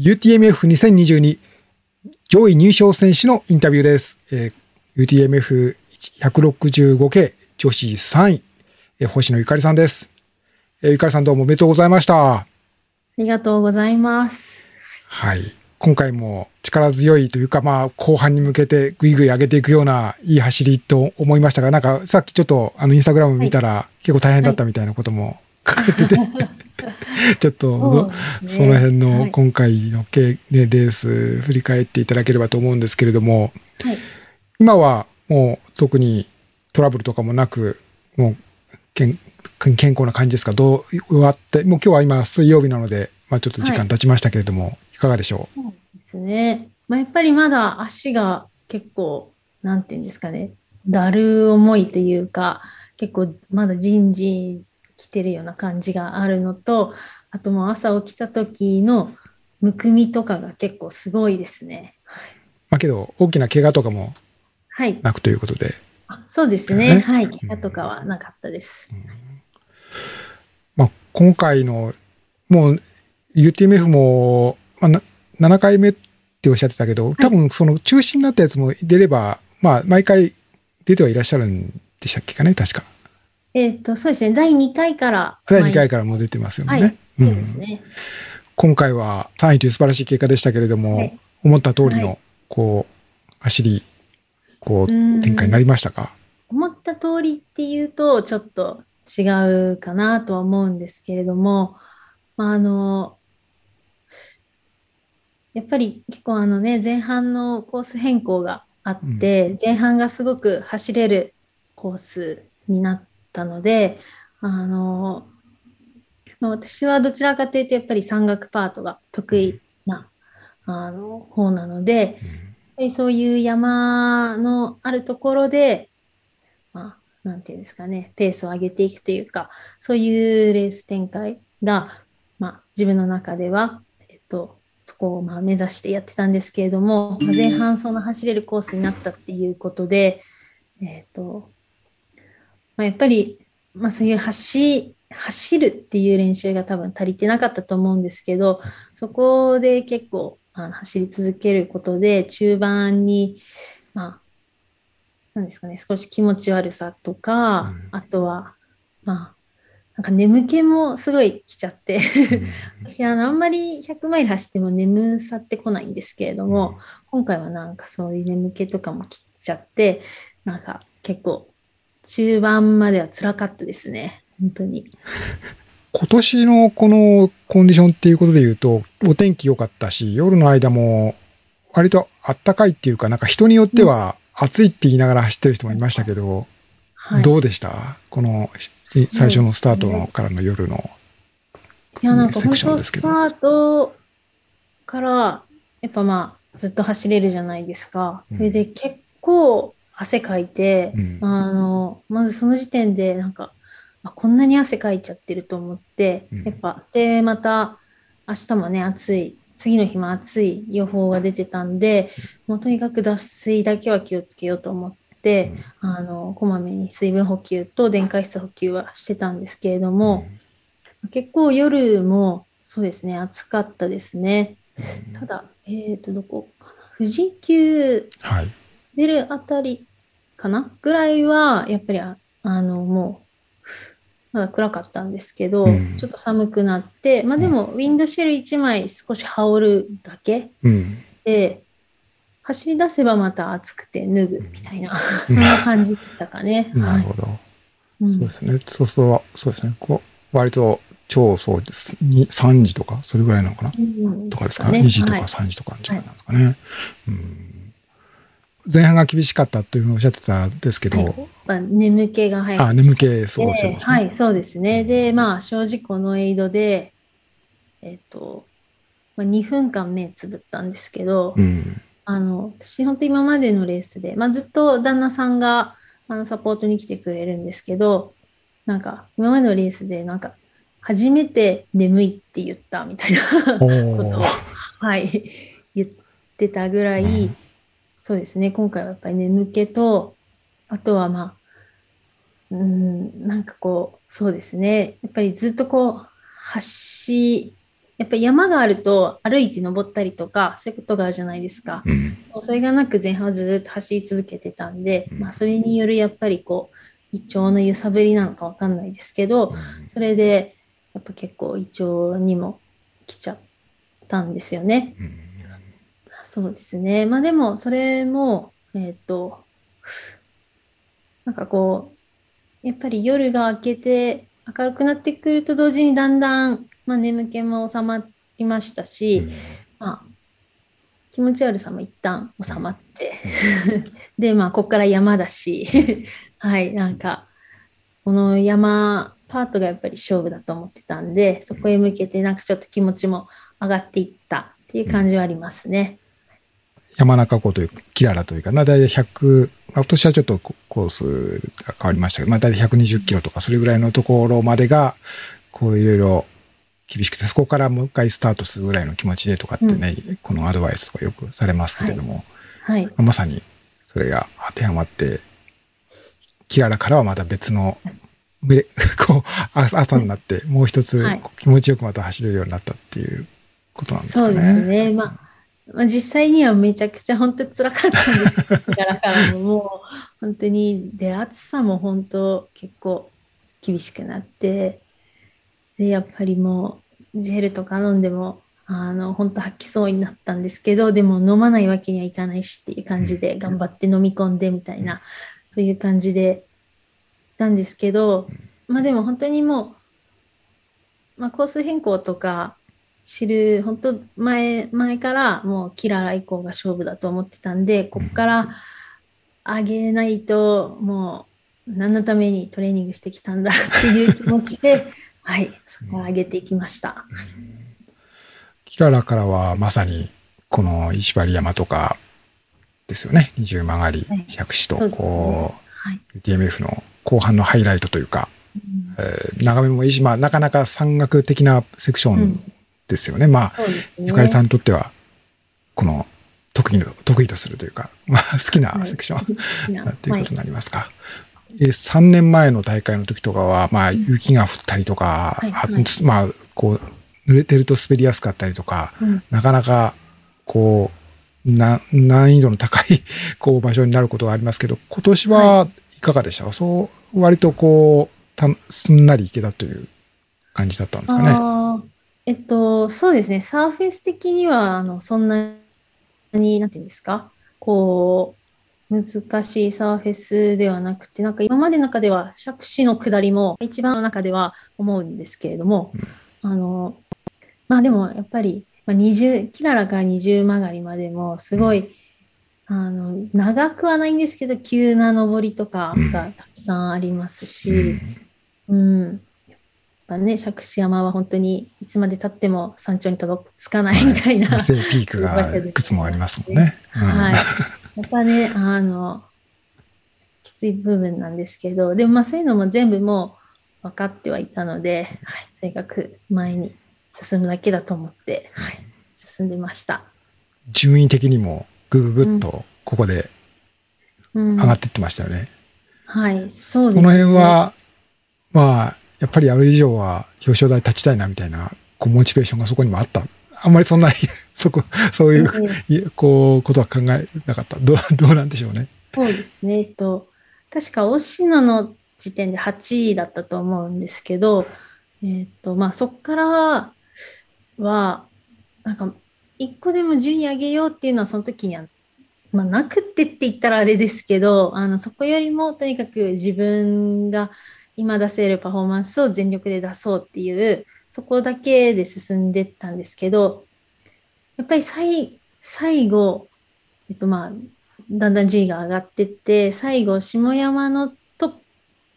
UTMF2022 上位入賞選手のインタビューです。えー、UTMF165K 女子3位、えー、星野ゆかりさんです。えー、ゆかりさんどうもおめでとうございました。ありがとうございます。はい。今回も力強いというか、まあ、後半に向けてぐいぐい上げていくようないい走りと思いましたが、なんかさっきちょっとあのインスタグラム見たら、はい、結構大変だったみたいなことも書かれてて、はい、ちょっとそ,、ね、その辺の今回のレース振り返っていただければと思うんですけれども、はい、今はもう特にトラブルとかもなく、もう健健康な感じですか？どう終わって、もう今日は今水曜日なので、まあちょっと時間経ちましたけれども、い、かがでしょう？そうですね。まあやっぱりまだ足が結構、なんていうんですかね、だる重いというか、結構まだ人事来てるような感じがあるのと、あともう朝起きた時のむくみとかが結構すごいですね。はい、まあけど、大きな怪我とかもはい。なくということで。あそうですね。ねはい。怪我とかはなかったです。うん、まあ、今回の、もう UTMF も、まあ、7回目っておっしゃってたけど、多分その中止になったやつも出れば、まあ、毎回出てはいらっしゃるんでしたっけかね、確か。えっ、と、そうですね。第2回から。第2回からも出てますよね。はい、そうですね、うん。今回は3位という素晴らしい結果でしたけれども、はい、思った通りの、こう、走り、こう、展開になりましたか？思った通りっていうと、ちょっと違うかなとは思うんですけれども、まあ、あの、やっぱり結構あのね、前半のコース変更があって、うん、前半がすごく走れるコースになったので、あの、まあ、私はどちらかというとやっぱり山岳パートが得意な、あの方なので、うん、そういう山のあるところで、まあ、なんていうんですかね、ペースを上げていくというか、そういうレース展開が、まあ、自分の中では、えっと、そこをまあ目指してやってたんですけれども、まあ、前半その走れるコースになったっていうことで、えっと、まあ、やっぱり、まあ、そういう走、走るっていう練習が多分足りてなかったと思うんですけど、そこで結構あの走り続けることで、中盤に、まあ、なんですかね、少し気持ち悪さとか、うん、あとは、まあ、なんか眠気もすごい来ちゃって 私あのあんまり100マイル走っても眠さってこないんですけれども、うん、今回はなんかそういう眠気とかも来ちゃってなんか結構中盤までは辛かったですね。本当に。今年のこのコンディションっていうことで言うとお天気良かったし夜の間も割とあったかいっていうかなんか人によっては暑いって言いながら走ってる人もいましたけど、はい、どうでした？この最初のスタートのからの夜のいや、なんか本当スタートから、やっぱまあ、ずっと走れるじゃないですか。それで結構汗かいて、うん、あの、まずその時点でなんか、あこんなに汗かいちゃってると思って、うん、やっぱ、で、また明日もね、暑い、次の日も暑い予報が出てたんで、もうとにかく脱水だけは気をつけようと思って、で、あのこまめに水分補給と電解質補給はしてたんですけれども、うん、結構夜もそうですね暑かったですね、うん、ただえっ、ー、とどこかな富士急出るあたりかな、はい、ぐらいはやっぱりあのもうまだ暗かったんですけど、うん、ちょっと寒くなってまあでもウィンドシェル1枚少し羽織るだけで、走り出せばまた暑くて脱ぐみたいな、そんな感じでしたかね。なるほど。はい、そうですね。そうそう、そうですね。こう割と超そうです。3時とか、それぐらいなのかな、うん、とかですか、ね、2時とか3時とかの時間なんですかね、はい。うん。前半が厳しかったというふうにおっしゃってたんですけど。はいまあ、眠気が入ってあ、眠気、そうおっしゃいますね。はい、そうですね。で、まあ、正直このエイドで、えっ、ー、と、まあ、2分間目つぶったんですけど、うんあの私本当今までのレースで、まあ、ずっと旦那さんがあのサポートに来てくれるんですけどなんか今までのレースでなんか初めて眠いって言ったみたいなことを、はい、言ってたぐらい、うん、そうですね今回はやっぱり眠気とあとはまあうんなんかこうそうですねやっぱりずっとこう走やっぱり山があると歩いて登ったりとか、そういうことがあるじゃないですか。うん。それがなく前半はずっと走り続けてたんで、うんまあそれによるやっぱりこう、胃腸の揺さぶりなのかわかんないですけど、それでやっぱ結構胃腸にも来ちゃったんですよね。うんそうですね。まあでも、それも、えっ、と、なんかこう、やっぱり夜が明けて明るくなってくると同時にだんだん、まあ、眠気も収まりましたし、まあ、気持ち悪さも一旦収まって、で、まあ、ここから山だし、はい、なんか、この山パートがやっぱり勝負だと思ってたんで、そこへ向けてなんかちょっと気持ちも上がっていったっていう感じはありますね。山中湖という、キララというかな、だいたい100、まあ今年はちょっとココースが変わりましたけど、まあだいたい120キロとか、それぐらいのところまでが、こういろいろ厳しくて、そこからもう一回スタートするぐらいの気持ちでとかってね、このアドバイスとかよくされますけれども、はい。まあまさにそれが当てはまって、キララからはまた別の、め こう、朝朝になって、もう一つはい気持ちよくまた走れるようになったっていうことなんですかね。そうですね。まあ、まあ、実際にはめちゃくちゃ本当辛かったんですけど、からからももう本当に、で、暑さも本当結構厳しくなって、で、やっぱりもうジェルとか飲んでも、あの、本当吐きそうになったんですけど、でも飲まないわけにはいかないしっていう感じで頑張って飲み込んでみたいな、そういう感じで、なんですけど、まあでも本当にもう、まあコース変更とか、知る本当前前からもうキラー以降が勝負だと思ってたんでここから上げないともう何のためにトレーニングしてきたんだっていう気持ちで はいそこから上げていきました。キララからはまさにこの石張山とかですよね。二重曲がりはい、百子とそうはい、う、DMF の後半のハイライトというか、うん。えー眺めもいいし、まあなかなか山岳的なセクションうんですよね。まあ、ね。ゆかりさんにとっては、この得意の、得意とするというか、まあ好きなセクション、はいなっていうことになりますか。え3年前の大会の時とかは、まあ、雪が降ったりとか、はいあはいまあ、こう、濡れてると滑りやすかったりとか、うんなかなか、こう、な、難易度の高い、こう、場所になることがありますけど、今年はいかがでした？か、そう、割とこう、たすんなりいけたという感じだったんですかね。えっと、そうですね、サーフェス的には、あの、そんなに、なんていうんですか、こう、難しいサーフェスではなくて、なんか今までの中では、杓子の下りも一番の中では思うんですけれども、あの、まあでもやっぱり、まあ、20、キララから二重曲がりまでも、すごい、あの、長くはないんですけど、急な登りとかがたくさんありますし、うん。やっぱね、杓子山は本当にいつまで経っても山頂に届つかないみたいな。うん。正ピークがいくつもありますもんね。うんはい。やっぱね、あの、きつい部分なんですけど、でもまあそういうのも全部もう分かってはいたので、はい、とにかく前に進むだけだと思って、はい、進んでました。順位的にもぐぐぐっとここでうん、上がっていってましたよね。はい、そうですね。その辺は、まあ、やっぱりある以上は表彰台立ちたいなみたいな、こう、モチベーションがそこにもあった。あんまりそんな、そこ、そういう、こう、ことは考えなかった。どう、どうなんでしょうね。そうですね。えっと、確か、押野の時点で8位だったと思うんですけど、えっと、まあ、そこからは、なんか、一個でも順位上げようっていうのは、その時には、まあ、なくってって言ったらあれですけど、あの、そこよりも、とにかく自分が今出せるパフォーマンスを全力で出そうっていう、そこだけで進んでったんですけど、やっぱり最最後、えっとまあ、だんだん順位が上がってって、最後、下山のトッ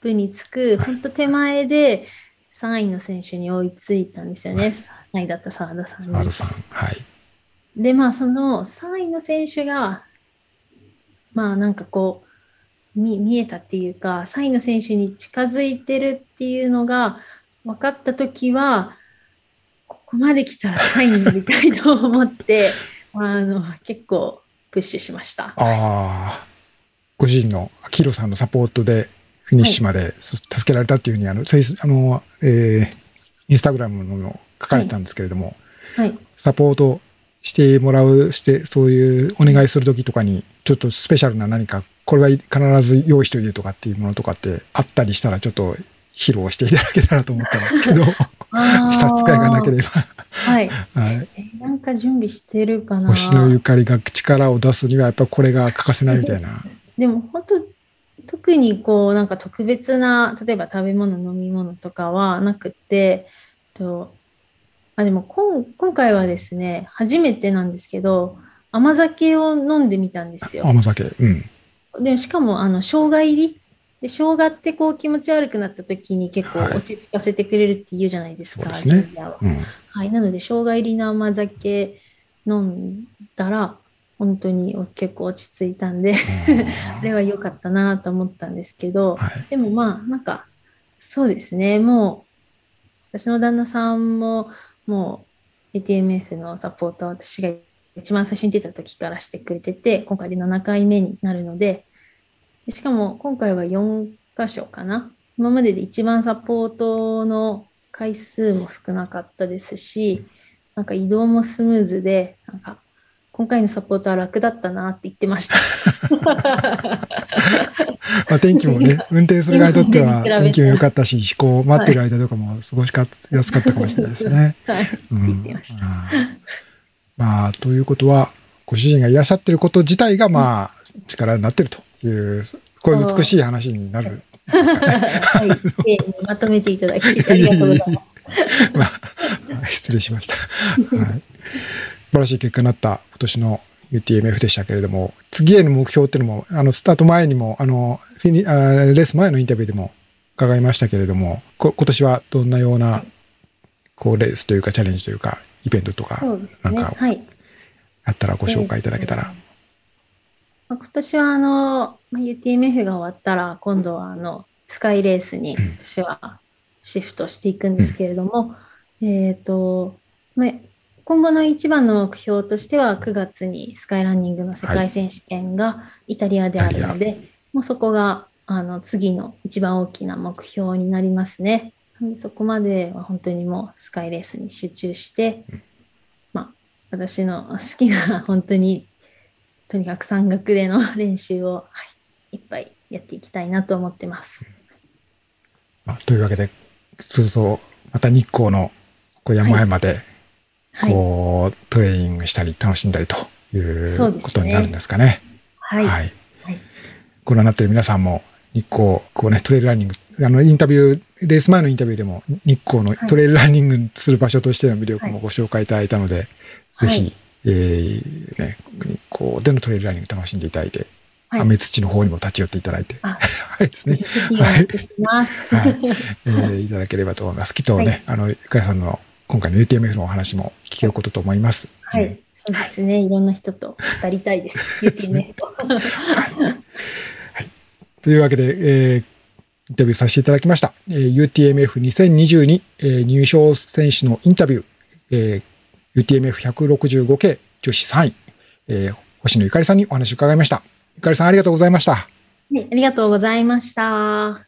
プにつく、本当手前で3位の選手に追いついたんですよね。3位だった澤田さんに。さん。はい。で、まあ、その3位の選手が、まあ、なんかこう、見見えたっていうか、3位の選手に近づいてるっていうのが分かったときは、ここまで来たら3位になりたいと思って、あの、結構プッシュしました。ああ、ご自身の、アキロさんのサポートで、フィニッシュまで、す助けられたっていうふうに、あの、あの、えー、インスタグラムの書かれてたんですけれども、はい。サポートしてもらう、して、そういうお願いするときとかに、ちょっとスペシャルな何か、これは必ず用意しといてとかっていうものとかってあったりしたら、ちょっと披露していただけたらと思ったんですけど、差し支えがなければ。はい。はい。えなんか準備してるかな。星のゆかりが力を出すには、やっぱこれが欠かせないみたいな。でも本当特にこうなんか特別な例えば食べ物飲み物とかはなくてとあでも今今回はですね初めてなんですけど甘酒を飲んでみたんですよ。甘酒。うん。でしかもあの生姜入り？で生姜ってこう気持ち悪くなった時に結構はい。落ち着かせてくれるって言うじゃないですか、そうですね。ジンジャーは。うん。はい、なので生姜入りの甘酒飲んだら本当に結構落ち着いたんでこれは良かったなと思ったんですけど、はい。でもまあなんかそうですね。もう私の旦那さんももう ATMF のサポートは私が一番最初に出た時からしてくれてて今回で7回目になるのででしかも今回は4箇所かな今までで一番サポートの回数も少なかったですしなんか移動もスムーズでなんか今回のサポートは楽だったなって言ってました。まあ、天気もね、運転する側にとっては天気も良かったし、飛行待ってる間とかも過ごしやすかったかもしれないですね。はい、ってうん言ってました。うんまあ、ということは、ご主人がいらっしゃってること自体が、まあ、力になってるという、こういう美しい話になるんですかね。はい、丁寧にまとめていただきありがとうございます。まあ、失礼しました。はい。素晴らしい結果になった今年の UTMF でしたけれども、次への目標っていうのも、あの、スタート前にも、あの、フィニあレース前のインタビューでも伺いましたけれども、こ今年はどんなような、こう、レースというか、チャレンジというか、イベントとか、そうですね。なんかはい。あったらご紹介いただけたら。まあ今年はあの、まあ、UTMF が終わったら、今度はあの、スカイレースにうん私はシフトしていくんですけれども、えっ、と、まあ、今後の一番の目標としては、9月にスカイランニングの世界選手権がイタリアであるので、もうそこがあの次の一番大きな目標になりますね。でそこまでは本当にもうスカイレースに集中して、まあ、私の好きな本当にとにかく山岳での練習を、はい、いっぱいやっていきたいなと思ってます。まあというわけで、そうそう、また日光のこう山々で、はい。こう、トレーニングしたり楽しんだりといそうことになるんですかね。はい。はい。はい。ご覧になっている皆さんも、日光、こうね、トレイルランニング、あの、インタビュー、レース前のインタビューでも、日光のトレイルランニングする場所としての魅力もご紹介いただいたので、はいぜひ、えーね、日光でのトレイルランニング楽しんでいただいて、はい雨土の方にも立ち寄っていただいて、あ はいですねぜ。ひお待ちしてます。はいえーいただければと思います。きっとね、はいあの、ゆかりさんの今回の UTMF のお話も聞けることと思います。うんはい。そうですね。いろんな人と語りたいです。言ってね。というわけで、えーインタビューさせていただきました。えー UTMF2022、えー入賞選手のインタビュー、えー UTMF165 系女子3位、えー星野ゆかりさんにお話を伺いました。ゆかりさんありがとうございました。はい、ありがとうございました。